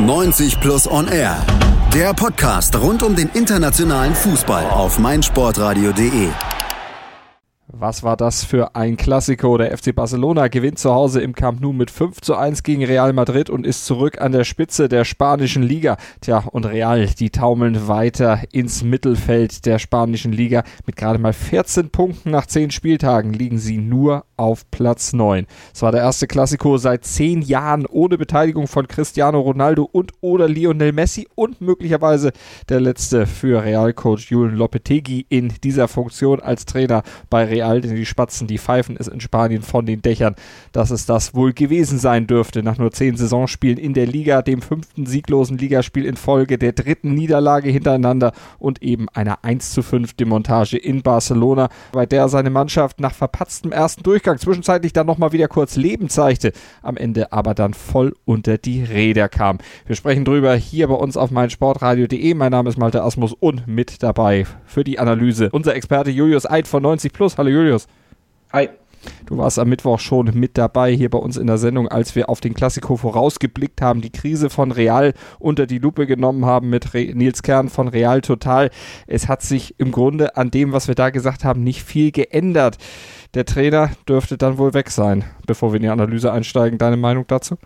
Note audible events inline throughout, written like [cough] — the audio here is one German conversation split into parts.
90 Plus On Air. Der Podcast rund um den internationalen Fußball auf meinsportradio.de. Was war das für ein Klassiko? Der FC Barcelona gewinnt zu Hause im Camp Nou mit 5 zu 1 gegen Real Madrid und ist zurück an der Spitze der spanischen Liga. Tja, und Real, die taumeln weiter ins Mittelfeld der spanischen Liga. Mit gerade mal 14 Punkten nach 10 Spieltagen liegen sie nur auf Platz 9. Es war der erste Klassiko seit 10 Jahren ohne Beteiligung von Cristiano Ronaldo und oder Lionel Messi und möglicherweise der letzte für Real-Coach Julen Lopetegui in dieser Funktion als Trainer bei Real Real, denn die Spatzen, die pfeifen es in Spanien von den Dächern, dass es das wohl gewesen sein dürfte. Nach nur zehn Saisonspielen in der Liga, dem fünften sieglosen Ligaspiel in Folge, der dritten Niederlage hintereinander und eben einer 1 zu 5 Demontage in Barcelona, bei der seine Mannschaft nach verpatztem ersten Durchgang zwischenzeitlich dann nochmal wieder kurz Leben zeigte, am Ende aber dann voll unter die Räder kam. Wir sprechen drüber hier bei uns auf meinsportradio.de. Mein Name ist Malte Asmus und mit dabei für die Analyse unser Experte Julius Eid von 90 Plus. Hallo Julius. Hi. Du warst am Mittwoch schon mit dabei hier bei uns in der Sendung, als wir auf den Klassiko vorausgeblickt haben, die Krise von Real unter die Lupe genommen haben mit Re Nils Kern von Real Total. Es hat sich im Grunde an dem, was wir da gesagt haben, nicht viel geändert. Der Trainer dürfte dann wohl weg sein. Bevor wir in die Analyse einsteigen, deine Meinung dazu?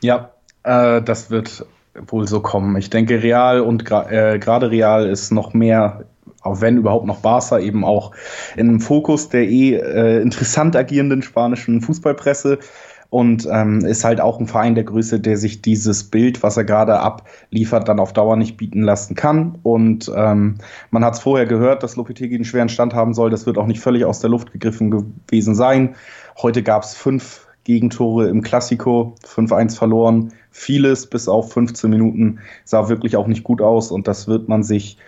Ja, äh, das wird wohl so kommen. Ich denke, Real und äh, gerade Real ist noch mehr auch wenn überhaupt noch Barca eben auch im Fokus der eh äh, interessant agierenden spanischen Fußballpresse und ähm, ist halt auch ein Verein der Größe, der sich dieses Bild, was er gerade abliefert, dann auf Dauer nicht bieten lassen kann. Und ähm, man hat es vorher gehört, dass Lopetegui einen schweren Stand haben soll. Das wird auch nicht völlig aus der Luft gegriffen gewesen sein. Heute gab es fünf Gegentore im Klassiko, 5-1 verloren. Vieles bis auf 15 Minuten sah wirklich auch nicht gut aus und das wird man sich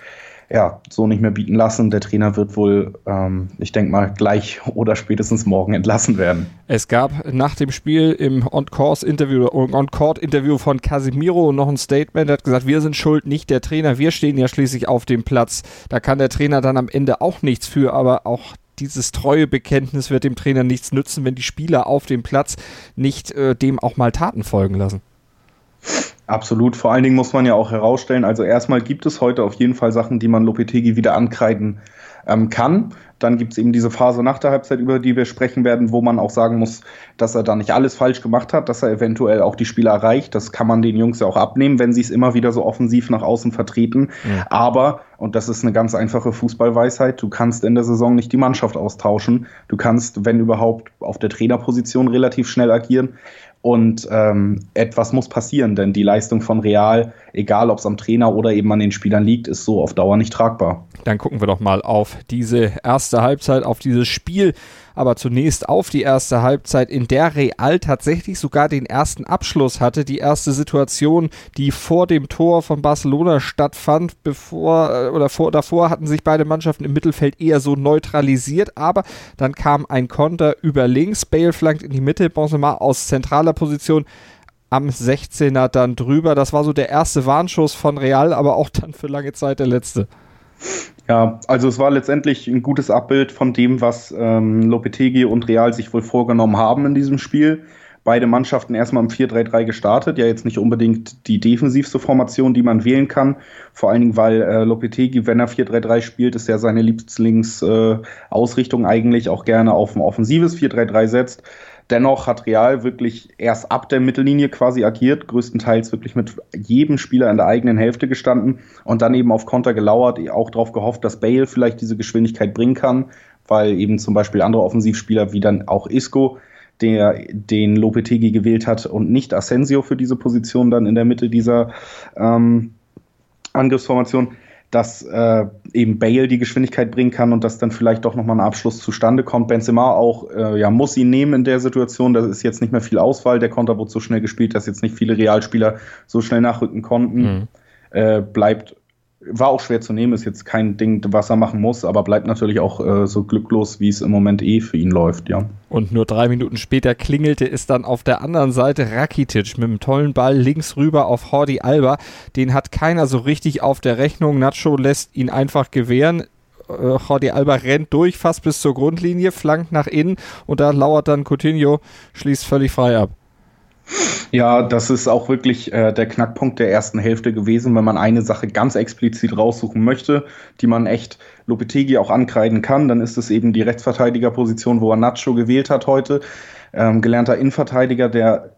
ja, so nicht mehr bieten lassen. Der Trainer wird wohl, ähm, ich denke mal, gleich oder spätestens morgen entlassen werden. Es gab nach dem Spiel im On-Course-Interview, On-Court-Interview von Casimiro noch ein Statement. Er hat gesagt, wir sind schuld, nicht der Trainer. Wir stehen ja schließlich auf dem Platz. Da kann der Trainer dann am Ende auch nichts für, aber auch dieses treue Bekenntnis wird dem Trainer nichts nützen, wenn die Spieler auf dem Platz nicht äh, dem auch mal Taten folgen lassen. Absolut. Vor allen Dingen muss man ja auch herausstellen, also erstmal gibt es heute auf jeden Fall Sachen, die man Lopetegi wieder ankreiden ähm, kann. Dann gibt es eben diese Phase nach der Halbzeit, über die wir sprechen werden, wo man auch sagen muss, dass er da nicht alles falsch gemacht hat, dass er eventuell auch die Spieler erreicht. Das kann man den Jungs ja auch abnehmen, wenn sie es immer wieder so offensiv nach außen vertreten. Ja. Aber, und das ist eine ganz einfache Fußballweisheit, du kannst in der Saison nicht die Mannschaft austauschen. Du kannst, wenn überhaupt, auf der Trainerposition relativ schnell agieren. Und ähm, etwas muss passieren, denn die Leistung von Real, egal ob es am Trainer oder eben an den Spielern liegt, ist so auf Dauer nicht tragbar. Dann gucken wir doch mal auf diese erste Halbzeit, auf dieses Spiel aber zunächst auf die erste Halbzeit, in der Real tatsächlich sogar den ersten Abschluss hatte, die erste Situation, die vor dem Tor von Barcelona stattfand, bevor äh, oder vor davor hatten sich beide Mannschaften im Mittelfeld eher so neutralisiert, aber dann kam ein Konter über links, Bale flankt in die Mitte, Benzema aus zentraler Position am 16er dann drüber. Das war so der erste Warnschuss von Real, aber auch dann für lange Zeit der letzte. Ja, also es war letztendlich ein gutes Abbild von dem, was ähm, Lopetegi und Real sich wohl vorgenommen haben in diesem Spiel. Beide Mannschaften erstmal im 4-3-3 gestartet, ja jetzt nicht unbedingt die defensivste Formation, die man wählen kann. Vor allen Dingen, weil äh, Lopetegi, wenn er 4-3-3 spielt, ist ja seine Lieblingsausrichtung äh, eigentlich auch gerne auf ein offensives 4-3-3 setzt. Dennoch hat Real wirklich erst ab der Mittellinie quasi agiert, größtenteils wirklich mit jedem Spieler in der eigenen Hälfte gestanden und dann eben auf Konter gelauert, auch darauf gehofft, dass Bale vielleicht diese Geschwindigkeit bringen kann, weil eben zum Beispiel andere Offensivspieler wie dann auch Isco, der den Lopetegi gewählt hat und nicht Asensio für diese Position dann in der Mitte dieser ähm, Angriffsformation, dass äh, eben Bale die Geschwindigkeit bringen kann und dass dann vielleicht doch nochmal ein Abschluss zustande kommt. Benzema auch, äh, ja, muss ihn nehmen in der Situation. Da ist jetzt nicht mehr viel Auswahl. Der Konter wurde so schnell gespielt, dass jetzt nicht viele Realspieler so schnell nachrücken konnten. Mhm. Äh, bleibt war auch schwer zu nehmen, ist jetzt kein Ding, was er machen muss, aber bleibt natürlich auch äh, so glücklos, wie es im Moment eh für ihn läuft, ja. Und nur drei Minuten später klingelte es dann auf der anderen Seite Rakitic mit einem tollen Ball links rüber auf Hordi Alba. Den hat keiner so richtig auf der Rechnung. Nacho lässt ihn einfach gewähren. Äh, Jordi Alba rennt durch, fast bis zur Grundlinie, flankt nach innen und da lauert dann Coutinho, schließt völlig frei ab. Ja, das ist auch wirklich äh, der Knackpunkt der ersten Hälfte gewesen, wenn man eine Sache ganz explizit raussuchen möchte, die man echt Lopetegi auch ankreiden kann, dann ist es eben die Rechtsverteidigerposition, wo er Nacho gewählt hat heute. Ähm, gelernter Innenverteidiger, der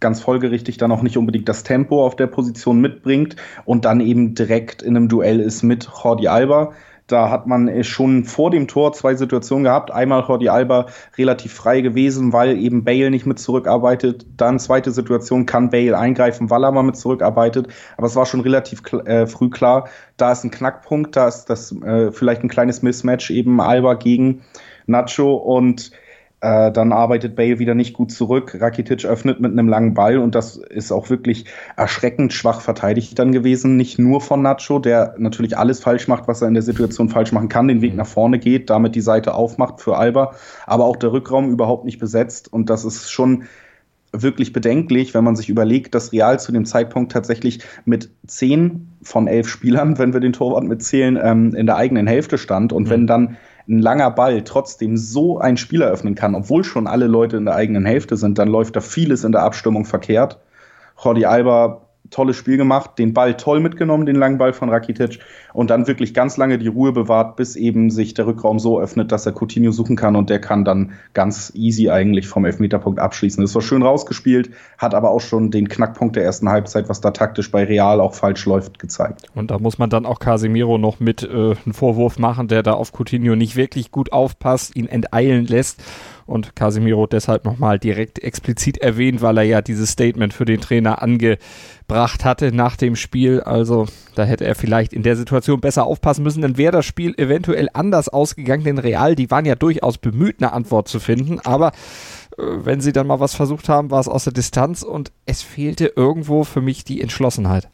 ganz folgerichtig dann auch nicht unbedingt das Tempo auf der Position mitbringt und dann eben direkt in einem Duell ist mit Jordi Alba da hat man äh, schon vor dem Tor zwei Situationen gehabt. Einmal Jordi Alba relativ frei gewesen, weil eben Bale nicht mit zurückarbeitet. Dann zweite Situation kann Bale eingreifen, weil er mal mit zurückarbeitet. Aber es war schon relativ äh, früh klar, da ist ein Knackpunkt, da ist das äh, vielleicht ein kleines Mismatch eben Alba gegen Nacho und äh, dann arbeitet Bale wieder nicht gut zurück. Rakitic öffnet mit einem langen Ball und das ist auch wirklich erschreckend schwach verteidigt dann gewesen. Nicht nur von Nacho, der natürlich alles falsch macht, was er in der Situation falsch machen kann, den Weg mhm. nach vorne geht, damit die Seite aufmacht für Alba, aber auch der Rückraum überhaupt nicht besetzt und das ist schon wirklich bedenklich, wenn man sich überlegt, dass Real zu dem Zeitpunkt tatsächlich mit zehn von elf Spielern, [laughs] wenn wir den Torwart mitzählen, ähm, in der eigenen Hälfte stand. Und mhm. wenn dann ein langer Ball trotzdem so ein Spiel eröffnen kann, obwohl schon alle Leute in der eigenen Hälfte sind, dann läuft da vieles in der Abstimmung verkehrt. Jordi Alba tolles Spiel gemacht, den Ball toll mitgenommen, den langen Ball von Rakitic und dann wirklich ganz lange die Ruhe bewahrt, bis eben sich der Rückraum so öffnet, dass er Coutinho suchen kann und der kann dann ganz easy eigentlich vom Elfmeterpunkt abschließen. Das war schön rausgespielt, hat aber auch schon den Knackpunkt der ersten Halbzeit, was da taktisch bei Real auch falsch läuft, gezeigt. Und da muss man dann auch Casemiro noch mit äh, einen Vorwurf machen, der da auf Coutinho nicht wirklich gut aufpasst, ihn enteilen lässt und Casemiro deshalb nochmal direkt explizit erwähnt, weil er ja dieses Statement für den Trainer angebracht hatte nach dem Spiel. Also da hätte er vielleicht in der Situation besser aufpassen müssen, dann wäre das Spiel eventuell anders ausgegangen, denn Real, die waren ja durchaus bemüht, eine Antwort zu finden, aber äh, wenn sie dann mal was versucht haben, war es aus der Distanz und es fehlte irgendwo für mich die Entschlossenheit.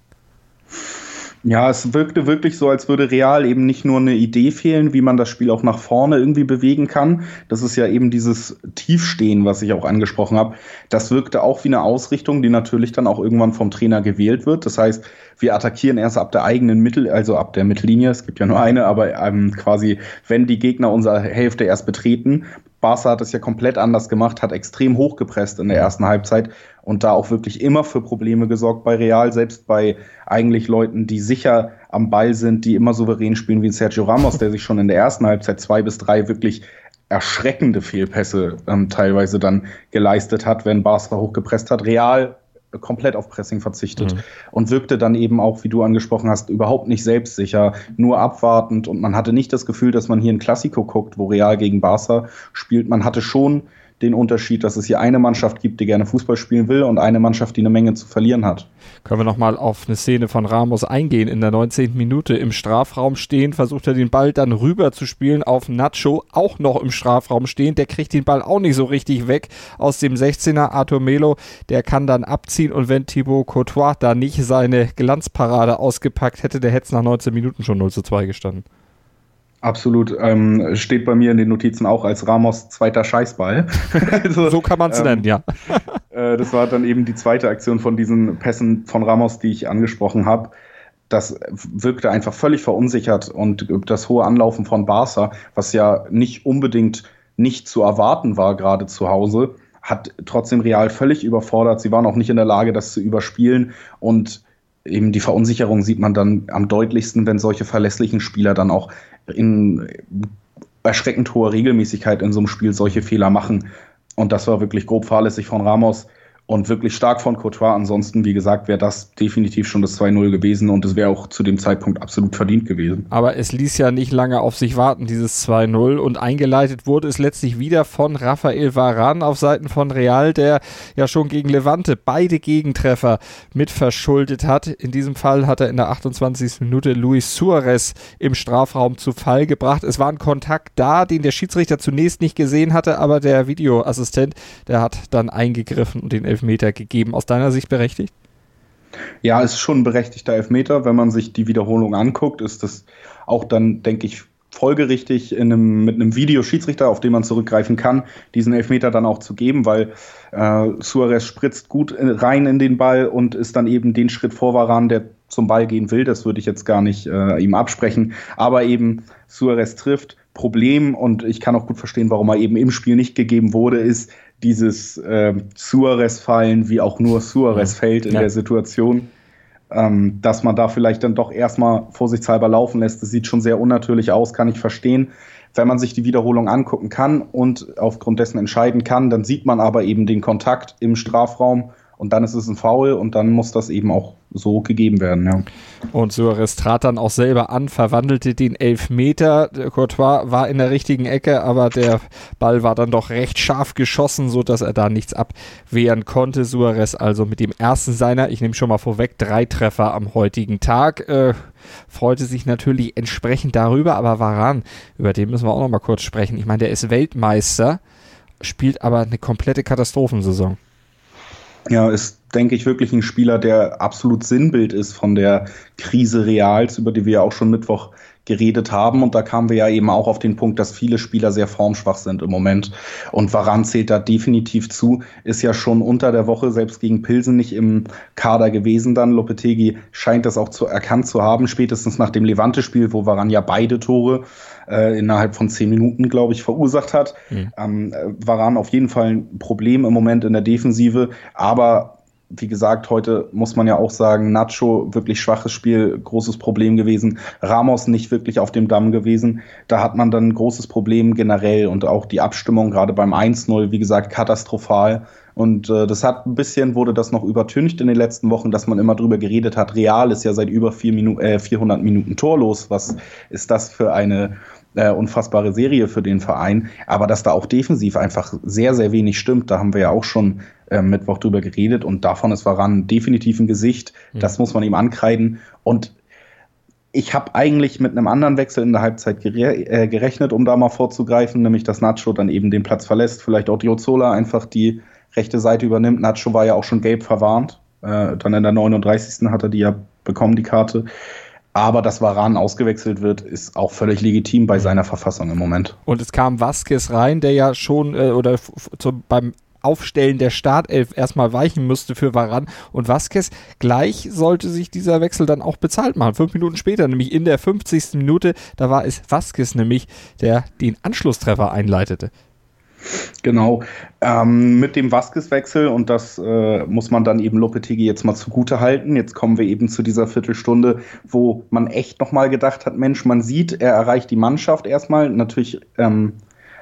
Ja, es wirkte wirklich so, als würde Real eben nicht nur eine Idee fehlen, wie man das Spiel auch nach vorne irgendwie bewegen kann. Das ist ja eben dieses Tiefstehen, was ich auch angesprochen habe. Das wirkte auch wie eine Ausrichtung, die natürlich dann auch irgendwann vom Trainer gewählt wird. Das heißt, wir attackieren erst ab der eigenen Mittel, also ab der Mittellinie. Es gibt ja nur eine, aber ähm, quasi, wenn die Gegner unsere Hälfte erst betreten, Barca hat es ja komplett anders gemacht, hat extrem hochgepresst in der ersten Halbzeit und da auch wirklich immer für Probleme gesorgt bei Real, selbst bei eigentlich Leuten, die sicher am Ball sind, die immer souverän spielen, wie Sergio Ramos, der sich schon in der ersten Halbzeit zwei bis drei wirklich erschreckende Fehlpässe ähm, teilweise dann geleistet hat, wenn Barca hochgepresst hat. Real komplett auf Pressing verzichtet mhm. und wirkte dann eben auch, wie du angesprochen hast, überhaupt nicht selbstsicher, nur abwartend und man hatte nicht das Gefühl, dass man hier ein Klassiko guckt, wo Real gegen Barca spielt. Man hatte schon den Unterschied, dass es hier eine Mannschaft gibt, die gerne Fußball spielen will und eine Mannschaft, die eine Menge zu verlieren hat. Können wir nochmal auf eine Szene von Ramos eingehen. In der 19. Minute im Strafraum stehen, versucht er den Ball dann rüber zu spielen auf Nacho, auch noch im Strafraum stehen. Der kriegt den Ball auch nicht so richtig weg aus dem 16er. Arthur Melo, der kann dann abziehen und wenn Thibaut Courtois da nicht seine Glanzparade ausgepackt hätte, der hätte es nach 19 Minuten schon 0 zu 2 gestanden. Absolut. Ähm, steht bei mir in den Notizen auch als Ramos zweiter Scheißball. [laughs] also, so kann man es ähm, nennen, ja. [laughs] äh, das war dann eben die zweite Aktion von diesen Pässen von Ramos, die ich angesprochen habe. Das wirkte einfach völlig verunsichert und das hohe Anlaufen von Barca, was ja nicht unbedingt nicht zu erwarten war, gerade zu Hause, hat trotzdem Real völlig überfordert. Sie waren auch nicht in der Lage, das zu überspielen und eben die Verunsicherung sieht man dann am deutlichsten, wenn solche verlässlichen Spieler dann auch in erschreckend hoher Regelmäßigkeit in so einem Spiel solche Fehler machen. Und das war wirklich grob fahrlässig von Ramos und wirklich stark von Courtois. Ansonsten, wie gesagt, wäre das definitiv schon das 2-0 gewesen und es wäre auch zu dem Zeitpunkt absolut verdient gewesen. Aber es ließ ja nicht lange auf sich warten, dieses 2-0 und eingeleitet wurde es letztlich wieder von Rafael Varan auf Seiten von Real, der ja schon gegen Levante beide Gegentreffer mit verschuldet hat. In diesem Fall hat er in der 28. Minute Luis Suarez im Strafraum zu Fall gebracht. Es war ein Kontakt da, den der Schiedsrichter zunächst nicht gesehen hatte, aber der Videoassistent, der hat dann eingegriffen und den Elfmeter gegeben. Aus deiner Sicht berechtigt? Ja, ist schon ein berechtigter Elfmeter. Wenn man sich die Wiederholung anguckt, ist das auch dann, denke ich, folgerichtig in einem, mit einem Videoschiedsrichter, auf den man zurückgreifen kann, diesen Elfmeter dann auch zu geben, weil äh, Suarez spritzt gut rein in den Ball und ist dann eben den Schritt vor Varan, der zum Ball gehen will. Das würde ich jetzt gar nicht äh, ihm absprechen. Aber eben Suarez trifft. Problem, und ich kann auch gut verstehen, warum er eben im Spiel nicht gegeben wurde, ist, dieses äh, Suarez-Fallen, wie auch nur Suarez fällt in ja. der Situation. Ähm, dass man da vielleicht dann doch erstmal vorsichtshalber laufen lässt. Das sieht schon sehr unnatürlich aus, kann ich verstehen. Wenn man sich die Wiederholung angucken kann und aufgrund dessen entscheiden kann, dann sieht man aber eben den Kontakt im Strafraum und dann ist es ein Foul und dann muss das eben auch so gegeben werden. Ja. Und Suarez trat dann auch selber an, verwandelte den Elfmeter. Courtois war in der richtigen Ecke, aber der Ball war dann doch recht scharf geschossen, sodass er da nichts abwehren konnte. Suarez also mit dem ersten seiner, ich nehme schon mal vorweg, drei Treffer am heutigen Tag. Äh, freute sich natürlich entsprechend darüber, aber Varan, über den müssen wir auch noch mal kurz sprechen. Ich meine, der ist Weltmeister, spielt aber eine komplette Katastrophensaison ja, ist, denke ich, wirklich ein Spieler, der absolut Sinnbild ist von der Krise Reals, über die wir ja auch schon Mittwoch geredet haben. Und da kamen wir ja eben auch auf den Punkt, dass viele Spieler sehr formschwach sind im Moment. Und Varan zählt da definitiv zu, ist ja schon unter der Woche selbst gegen Pilsen nicht im Kader gewesen dann. Lopetegi scheint das auch zu erkannt zu haben, spätestens nach dem Levante-Spiel, wo Varan ja beide Tore äh, innerhalb von zehn Minuten, glaube ich, verursacht hat. Mhm. Ähm, Varan auf jeden Fall ein Problem im Moment in der Defensive, aber wie gesagt, heute muss man ja auch sagen, Nacho wirklich schwaches Spiel, großes Problem gewesen. Ramos nicht wirklich auf dem Damm gewesen. Da hat man dann ein großes Problem generell und auch die Abstimmung gerade beim 1-0, wie gesagt, katastrophal. Und äh, das hat ein bisschen, wurde das noch übertüncht in den letzten Wochen, dass man immer drüber geredet hat. Real ist ja seit über vier Minu äh, 400 Minuten torlos. Was ist das für eine äh, unfassbare Serie für den Verein. Aber dass da auch defensiv einfach sehr, sehr wenig stimmt, da haben wir ja auch schon äh, Mittwoch drüber geredet und davon ist Varan definitiv ein Gesicht. Mhm. Das muss man ihm ankreiden. Und ich habe eigentlich mit einem anderen Wechsel in der Halbzeit gere äh, gerechnet, um da mal vorzugreifen, nämlich dass Nacho dann eben den Platz verlässt, vielleicht auch Diozola einfach die rechte Seite übernimmt. Nacho war ja auch schon gelb verwarnt. Äh, dann in der 39. hat er die ja bekommen, die Karte. Aber dass Varan ausgewechselt wird, ist auch völlig legitim bei seiner Verfassung im Moment. Und es kam Vasquez rein, der ja schon äh, oder zu, beim Aufstellen der Startelf erstmal weichen müsste für Varan. Und Vasquez gleich sollte sich dieser Wechsel dann auch bezahlt machen. Fünf Minuten später, nämlich in der 50. Minute, da war es Vasquez nämlich, der den Anschlusstreffer einleitete. Genau. Ähm, mit dem Vasquez-Wechsel, und das äh, muss man dann eben Lopetegi jetzt mal zugute halten. Jetzt kommen wir eben zu dieser Viertelstunde, wo man echt nochmal gedacht hat, Mensch, man sieht, er erreicht die Mannschaft erstmal. Natürlich ähm,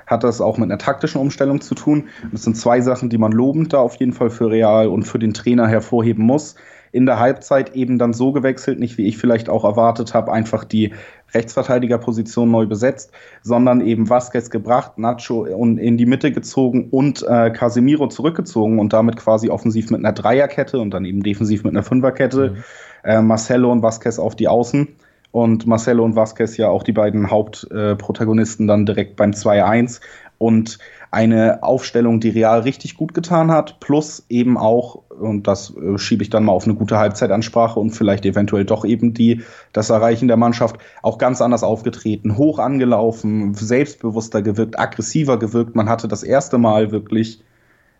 hat das auch mit einer taktischen Umstellung zu tun. Das sind zwei Sachen, die man lobend da auf jeden Fall für Real und für den Trainer hervorheben muss in der Halbzeit eben dann so gewechselt, nicht wie ich vielleicht auch erwartet habe, einfach die Rechtsverteidigerposition neu besetzt, sondern eben Vasquez gebracht, Nacho in die Mitte gezogen und äh, Casemiro zurückgezogen und damit quasi offensiv mit einer Dreierkette und dann eben defensiv mit einer Fünferkette. Mhm. Äh, Marcelo und Vasquez auf die Außen und Marcelo und Vasquez ja auch die beiden Hauptprotagonisten äh, dann direkt beim 2-1 und eine Aufstellung, die Real richtig gut getan hat, plus eben auch, und das äh, schiebe ich dann mal auf eine gute Halbzeitansprache und vielleicht eventuell doch eben die, das Erreichen der Mannschaft, auch ganz anders aufgetreten, hoch angelaufen, selbstbewusster gewirkt, aggressiver gewirkt. Man hatte das erste Mal wirklich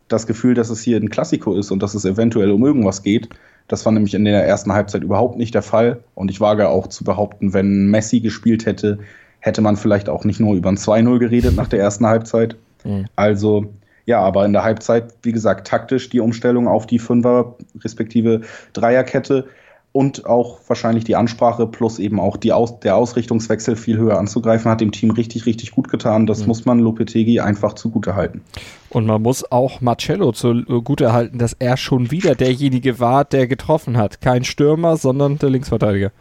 das Gefühl, dass es hier ein Klassiko ist und dass es eventuell um irgendwas geht. Das war nämlich in der ersten Halbzeit überhaupt nicht der Fall. Und ich wage auch zu behaupten, wenn Messi gespielt hätte, hätte man vielleicht auch nicht nur über ein 2-0 geredet nach der ersten Halbzeit. Mhm. Also, ja, aber in der Halbzeit, wie gesagt, taktisch die Umstellung auf die Fünfer respektive Dreierkette und auch wahrscheinlich die Ansprache plus eben auch die Aus der Ausrichtungswechsel viel höher anzugreifen, hat dem Team richtig, richtig gut getan. Das mhm. muss man Lopetegi einfach zugute halten. Und man muss auch Marcello zugute halten, dass er schon wieder derjenige war, der getroffen hat. Kein Stürmer, sondern der Linksverteidiger.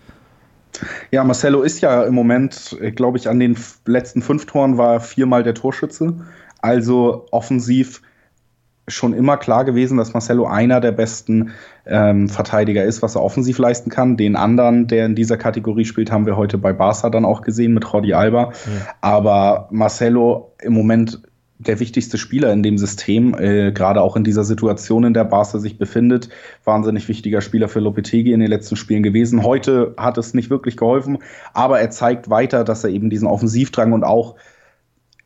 Ja, Marcelo ist ja im Moment, äh, glaube ich, an den letzten fünf Toren war viermal der Torschütze. Also offensiv schon immer klar gewesen, dass Marcelo einer der besten ähm, Verteidiger ist, was er offensiv leisten kann. Den anderen, der in dieser Kategorie spielt, haben wir heute bei Barca dann auch gesehen mit Jordi Alba. Ja. Aber Marcelo im Moment der wichtigste Spieler in dem System, äh, gerade auch in dieser Situation, in der Barca sich befindet. Wahnsinnig wichtiger Spieler für Lopetegi in den letzten Spielen gewesen. Heute hat es nicht wirklich geholfen, aber er zeigt weiter, dass er eben diesen Offensivdrang und auch,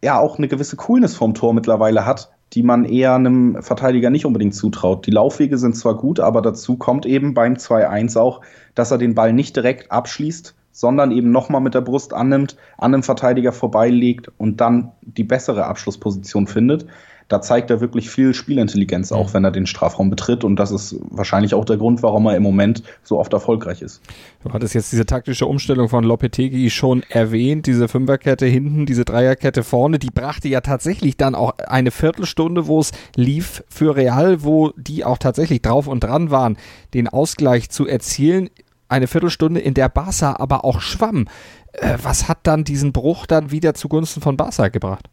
ja, auch eine gewisse Coolness vom Tor mittlerweile hat, die man eher einem Verteidiger nicht unbedingt zutraut. Die Laufwege sind zwar gut, aber dazu kommt eben beim 2-1 auch, dass er den Ball nicht direkt abschließt, sondern eben nochmal mit der Brust annimmt, an einem Verteidiger vorbeilegt und dann die bessere Abschlussposition findet. da zeigt er wirklich viel Spielintelligenz, auch mhm. wenn er den Strafraum betritt. Und das ist wahrscheinlich auch der Grund, warum er im Moment so oft erfolgreich ist. Du hattest jetzt diese taktische Umstellung von Lopetegi schon erwähnt, diese Fünferkette hinten, diese Dreierkette vorne, die brachte ja tatsächlich dann auch eine Viertelstunde, wo es lief für Real, wo die auch tatsächlich drauf und dran waren, den Ausgleich zu erzielen. Eine Viertelstunde, in der Barca aber auch schwamm. Äh, was hat dann diesen Bruch dann wieder zugunsten von Barca gebracht?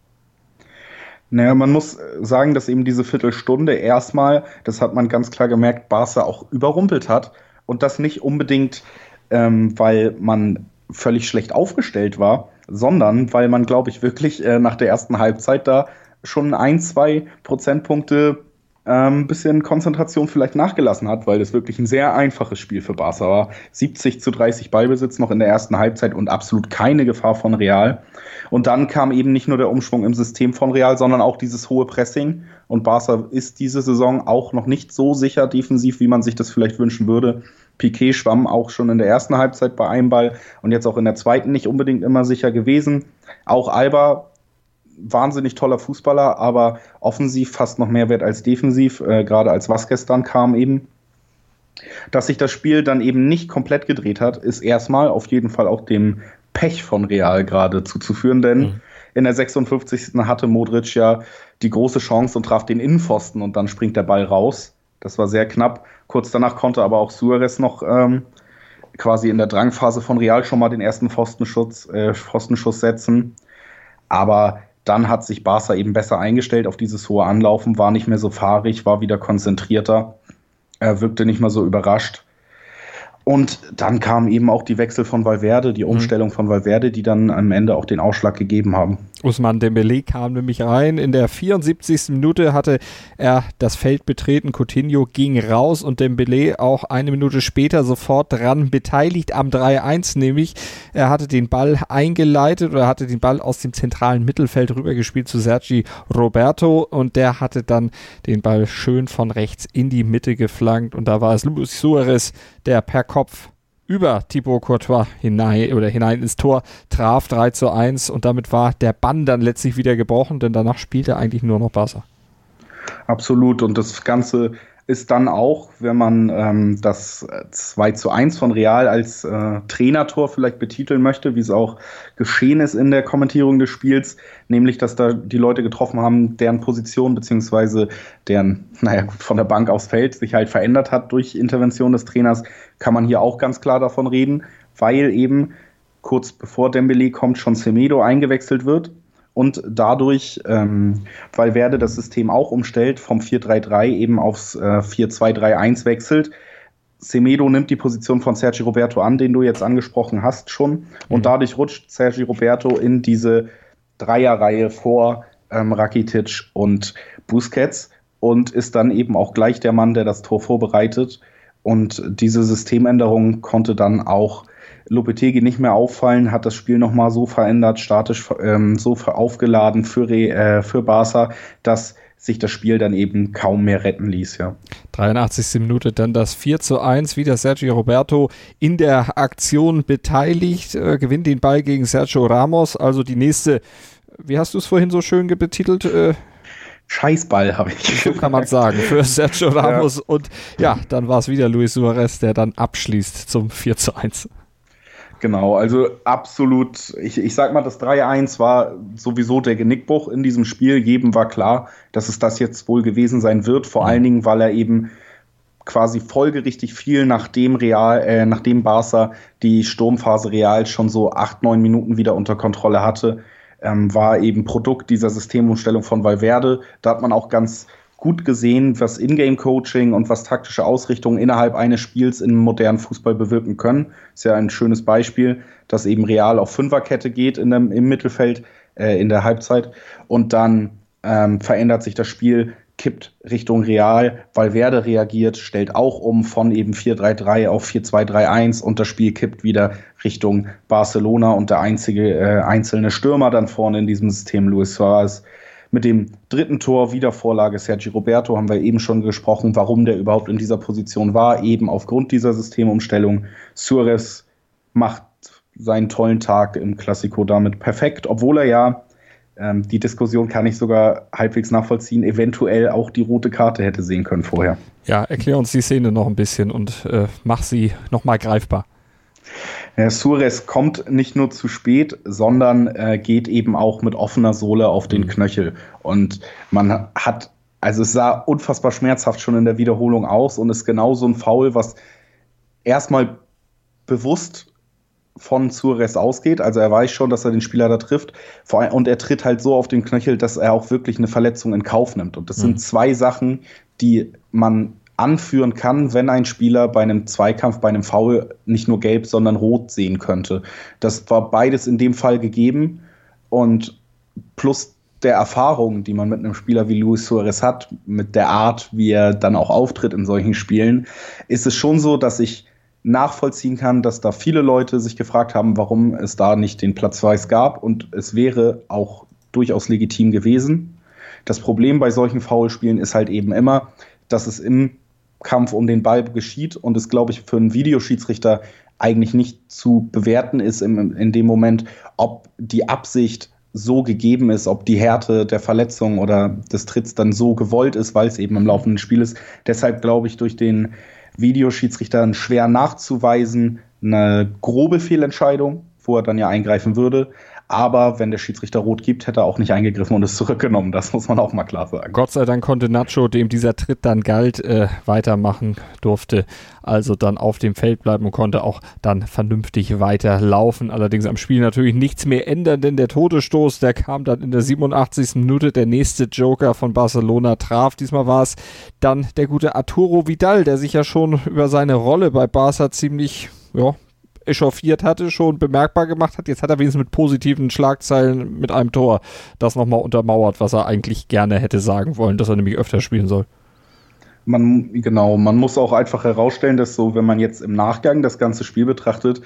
Naja, man muss sagen, dass eben diese Viertelstunde erstmal, das hat man ganz klar gemerkt, Barca auch überrumpelt hat. Und das nicht unbedingt, ähm, weil man völlig schlecht aufgestellt war, sondern weil man, glaube ich, wirklich äh, nach der ersten Halbzeit da schon ein, zwei Prozentpunkte ähm, bisschen Konzentration vielleicht nachgelassen hat, weil das wirklich ein sehr einfaches Spiel für Barca war. 70 zu 30 Ballbesitz noch in der ersten Halbzeit und absolut keine Gefahr von Real. Und dann kam eben nicht nur der Umschwung im System von Real, sondern auch dieses hohe Pressing. Und Barca ist diese Saison auch noch nicht so sicher defensiv, wie man sich das vielleicht wünschen würde. Piquet schwamm auch schon in der ersten Halbzeit bei einem Ball und jetzt auch in der zweiten nicht unbedingt immer sicher gewesen. Auch Alba wahnsinnig toller Fußballer, aber offensiv fast noch mehr wert als defensiv, äh, gerade als Vasquez dann kam eben. Dass sich das Spiel dann eben nicht komplett gedreht hat, ist erstmal auf jeden Fall auch dem Pech von Real gerade zuzuführen, denn mhm. in der 56. hatte Modric ja die große Chance und traf den Innenpfosten und dann springt der Ball raus. Das war sehr knapp. Kurz danach konnte aber auch Suarez noch ähm, quasi in der Drangphase von Real schon mal den ersten Pfostenschutz, äh, Pfostenschuss setzen. Aber dann hat sich Barca eben besser eingestellt auf dieses hohe Anlaufen, war nicht mehr so fahrig, war wieder konzentrierter, er wirkte nicht mehr so überrascht. Und dann kamen eben auch die Wechsel von Valverde, die mhm. Umstellung von Valverde, die dann am Ende auch den Ausschlag gegeben haben. Usman Dembele kam nämlich rein. In der 74. Minute hatte er das Feld betreten. Coutinho ging raus und Dembele auch eine Minute später sofort dran beteiligt am 3-1, nämlich er hatte den Ball eingeleitet oder hatte den Ball aus dem zentralen Mittelfeld rübergespielt zu Sergi Roberto und der hatte dann den Ball schön von rechts in die Mitte geflankt und da war es Luis Suarez, der per Kopf über Thibaut Courtois hinein oder hinein ins Tor traf 3 zu 1 und damit war der Bann dann letztlich wieder gebrochen, denn danach spielte eigentlich nur noch Barca. Absolut und das Ganze ist dann auch, wenn man ähm, das 2 zu 1 von Real als äh, Trainertor vielleicht betiteln möchte, wie es auch geschehen ist in der Kommentierung des Spiels, nämlich, dass da die Leute getroffen haben, deren Position beziehungsweise deren, [laughs] naja, gut, von der Bank aufs Feld sich halt verändert hat durch Intervention des Trainers, kann man hier auch ganz klar davon reden, weil eben kurz bevor Dembele kommt, schon Semedo eingewechselt wird und dadurch, ähm, weil Werde das System auch umstellt, vom 4-3-3 eben aufs äh, 4-2-3-1 wechselt. Semedo nimmt die Position von Sergi Roberto an, den du jetzt angesprochen hast schon. Und mhm. dadurch rutscht Sergi Roberto in diese Dreierreihe vor ähm, Rakitic und Busquets und ist dann eben auch gleich der Mann, der das Tor vorbereitet. Und diese Systemänderung konnte dann auch Lopetegi nicht mehr auffallen, hat das Spiel nochmal so verändert, statisch ähm, so aufgeladen für, äh, für Barca, dass sich das Spiel dann eben kaum mehr retten ließ, ja. 83. Minute dann das 4 zu 1, wieder Sergio Roberto in der Aktion beteiligt, äh, gewinnt den Ball gegen Sergio Ramos, also die nächste, wie hast du es vorhin so schön betitelt? Äh, Scheißball, habe ich. So kann man sagen, für Sergio Ramos. Ja. Und ja, dann war es wieder Luis Suarez, der dann abschließt zum 4 zu 1. Genau, also absolut, ich, ich sag mal, das 3-1 war sowieso der Genickbruch in diesem Spiel. Jedem war klar, dass es das jetzt wohl gewesen sein wird, vor mhm. allen Dingen, weil er eben quasi folgerichtig viel nachdem Real, äh, nachdem Barca die Sturmphase Real schon so acht, neun Minuten wieder unter Kontrolle hatte, ähm, war eben Produkt dieser Systemumstellung von Valverde. Da hat man auch ganz gut gesehen, was Ingame-Coaching und was taktische Ausrichtungen innerhalb eines Spiels im modernen Fußball bewirken können. Ist ja ein schönes Beispiel, dass eben Real auf Fünferkette geht in dem, im Mittelfeld äh, in der Halbzeit. Und dann ähm, verändert sich das Spiel, kippt Richtung Real, Valverde reagiert, stellt auch um von eben 4-3-3 auf 4-2-3-1 und das Spiel kippt wieder Richtung Barcelona und der einzige äh, einzelne Stürmer dann vorne in diesem System, Luis Suarez, mit dem dritten Tor, wieder Vorlage Sergi Roberto, haben wir eben schon gesprochen, warum der überhaupt in dieser Position war, eben aufgrund dieser Systemumstellung. Suarez macht seinen tollen Tag im Klassiko damit perfekt, obwohl er ja ähm, die Diskussion kann ich sogar halbwegs nachvollziehen, eventuell auch die rote Karte hätte sehen können vorher. Ja, erklär uns die Szene noch ein bisschen und äh, mach sie nochmal greifbar. Ja, Suarez kommt nicht nur zu spät, sondern äh, geht eben auch mit offener Sohle auf den mhm. Knöchel. Und man hat, also es sah unfassbar schmerzhaft schon in der Wiederholung aus und ist genau so ein Foul, was erstmal bewusst von Suarez ausgeht. Also er weiß schon, dass er den Spieler da trifft. Und er tritt halt so auf den Knöchel, dass er auch wirklich eine Verletzung in Kauf nimmt. Und das mhm. sind zwei Sachen, die man anführen kann, wenn ein Spieler bei einem Zweikampf, bei einem Foul nicht nur gelb, sondern rot sehen könnte. Das war beides in dem Fall gegeben. Und plus der Erfahrung, die man mit einem Spieler wie Luis Suarez hat, mit der Art, wie er dann auch auftritt in solchen Spielen, ist es schon so, dass ich nachvollziehen kann, dass da viele Leute sich gefragt haben, warum es da nicht den Platzweis gab und es wäre auch durchaus legitim gewesen. Das Problem bei solchen Foulspielen ist halt eben immer, dass es im Kampf um den Ball geschieht und es, glaube ich, für einen Videoschiedsrichter eigentlich nicht zu bewerten ist im, in dem Moment, ob die Absicht so gegeben ist, ob die Härte der Verletzung oder des Tritts dann so gewollt ist, weil es eben im laufenden Spiel ist. Deshalb glaube ich, durch den Videoschiedsrichtern schwer nachzuweisen, eine grobe Fehlentscheidung, wo er dann ja eingreifen würde. Aber wenn der Schiedsrichter rot gibt, hätte er auch nicht eingegriffen und es zurückgenommen. Das muss man auch mal klar sagen. Gott sei Dank konnte Nacho, dem dieser Tritt dann galt, äh, weitermachen durfte. Also dann auf dem Feld bleiben und konnte auch dann vernünftig weiterlaufen. Allerdings am Spiel natürlich nichts mehr ändern, denn der Todesstoß, der kam dann in der 87. Minute. Der nächste Joker von Barcelona traf. Diesmal war es dann der gute Arturo Vidal, der sich ja schon über seine Rolle bei Barca ziemlich ja, echauffiert hatte, schon bemerkbar gemacht hat. Jetzt hat er wenigstens mit positiven Schlagzeilen mit einem Tor das nochmal untermauert, was er eigentlich gerne hätte sagen wollen, dass er nämlich öfter spielen soll. Man, genau, man muss auch einfach herausstellen, dass so, wenn man jetzt im Nachgang das ganze Spiel betrachtet,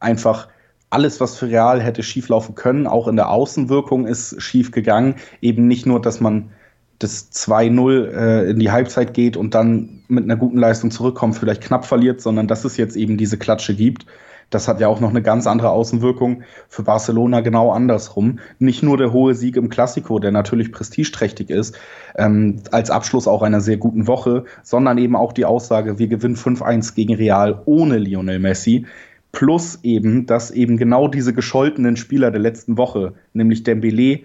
einfach alles, was für Real hätte schieflaufen können, auch in der Außenwirkung ist schief gegangen. Eben nicht nur, dass man das 2-0 äh, in die Halbzeit geht und dann mit einer guten Leistung zurückkommt, vielleicht knapp verliert, sondern dass es jetzt eben diese Klatsche gibt. Das hat ja auch noch eine ganz andere Außenwirkung für Barcelona genau andersrum. Nicht nur der hohe Sieg im Klassiko, der natürlich prestigeträchtig ist, ähm, als Abschluss auch einer sehr guten Woche, sondern eben auch die Aussage, wir gewinnen 5-1 gegen Real ohne Lionel Messi. Plus eben, dass eben genau diese gescholtenen Spieler der letzten Woche, nämlich Dembele,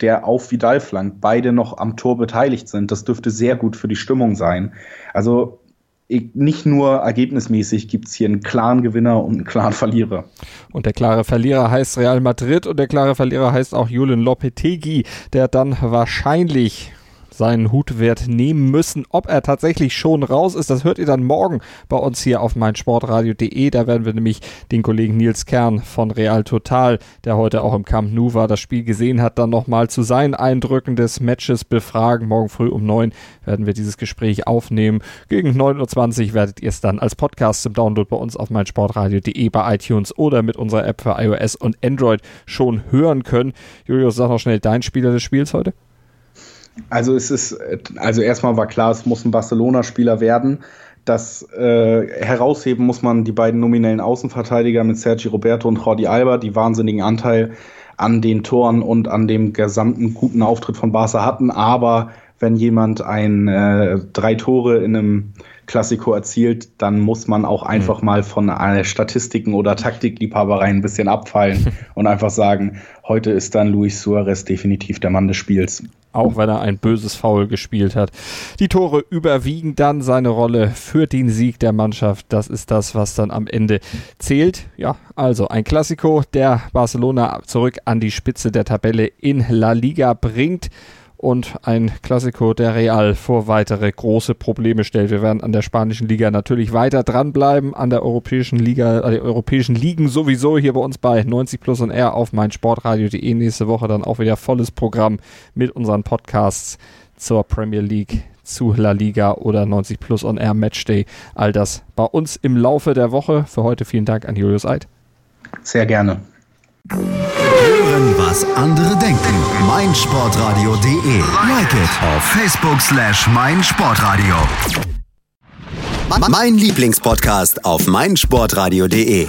der auf Vidal flankt, beide noch am Tor beteiligt sind. Das dürfte sehr gut für die Stimmung sein. Also nicht nur ergebnismäßig gibt es hier einen klaren Gewinner und einen klaren Verlierer. Und der klare Verlierer heißt Real Madrid und der klare Verlierer heißt auch Julian Lopetegui, der dann wahrscheinlich seinen Hutwert nehmen müssen. Ob er tatsächlich schon raus ist, das hört ihr dann morgen bei uns hier auf meinsportradio.de. Da werden wir nämlich den Kollegen Nils Kern von Real Total, der heute auch im Camp Nou war, das Spiel gesehen hat, dann nochmal zu seinen Eindrücken des Matches befragen. Morgen früh um neun werden wir dieses Gespräch aufnehmen. Gegen 9.20 Uhr werdet ihr es dann als Podcast zum Download bei uns auf meinsportradio.de bei iTunes oder mit unserer App für iOS und Android schon hören können. Julius, sag noch schnell dein Spieler des Spiels heute. Also es ist, also erstmal war klar, es muss ein Barcelona-Spieler werden. Das äh, herausheben muss man die beiden nominellen Außenverteidiger mit Sergi Roberto und Jordi Alba, die wahnsinnigen Anteil an den Toren und an dem gesamten guten Auftritt von Barca hatten. Aber wenn jemand ein äh, drei Tore in einem Klassiko erzielt, dann muss man auch einfach mhm. mal von äh, Statistiken oder Taktikliebhabereien ein bisschen abfallen [laughs] und einfach sagen, heute ist dann Luis Suarez definitiv der Mann des Spiels. Auch wenn er ein böses Foul gespielt hat. Die Tore überwiegen dann seine Rolle für den Sieg der Mannschaft. Das ist das, was dann am Ende zählt. Ja, also ein Klassiko, der Barcelona zurück an die Spitze der Tabelle in La Liga bringt und ein Klassiko der Real vor weitere große Probleme stellt. Wir werden an der spanischen Liga natürlich weiter dranbleiben, an der europäischen Liga, an äh, den europäischen Ligen sowieso hier bei uns bei 90 Plus und R auf meinsportradio.de. Nächste Woche dann auch wieder volles Programm mit unseren Podcasts zur Premier League zu La Liga oder 90 Plus on Air Matchday. All das bei uns im Laufe der Woche. Für heute vielen Dank an Julius Eid. Sehr gerne. Hören, was andere denken. meinsportradio.de. Like it auf Facebook slash meinsportradio. Mein Lieblingspodcast auf meinsportradio.de.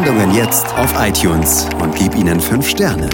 Sendungen jetzt auf iTunes und gib ihnen fünf Sterne.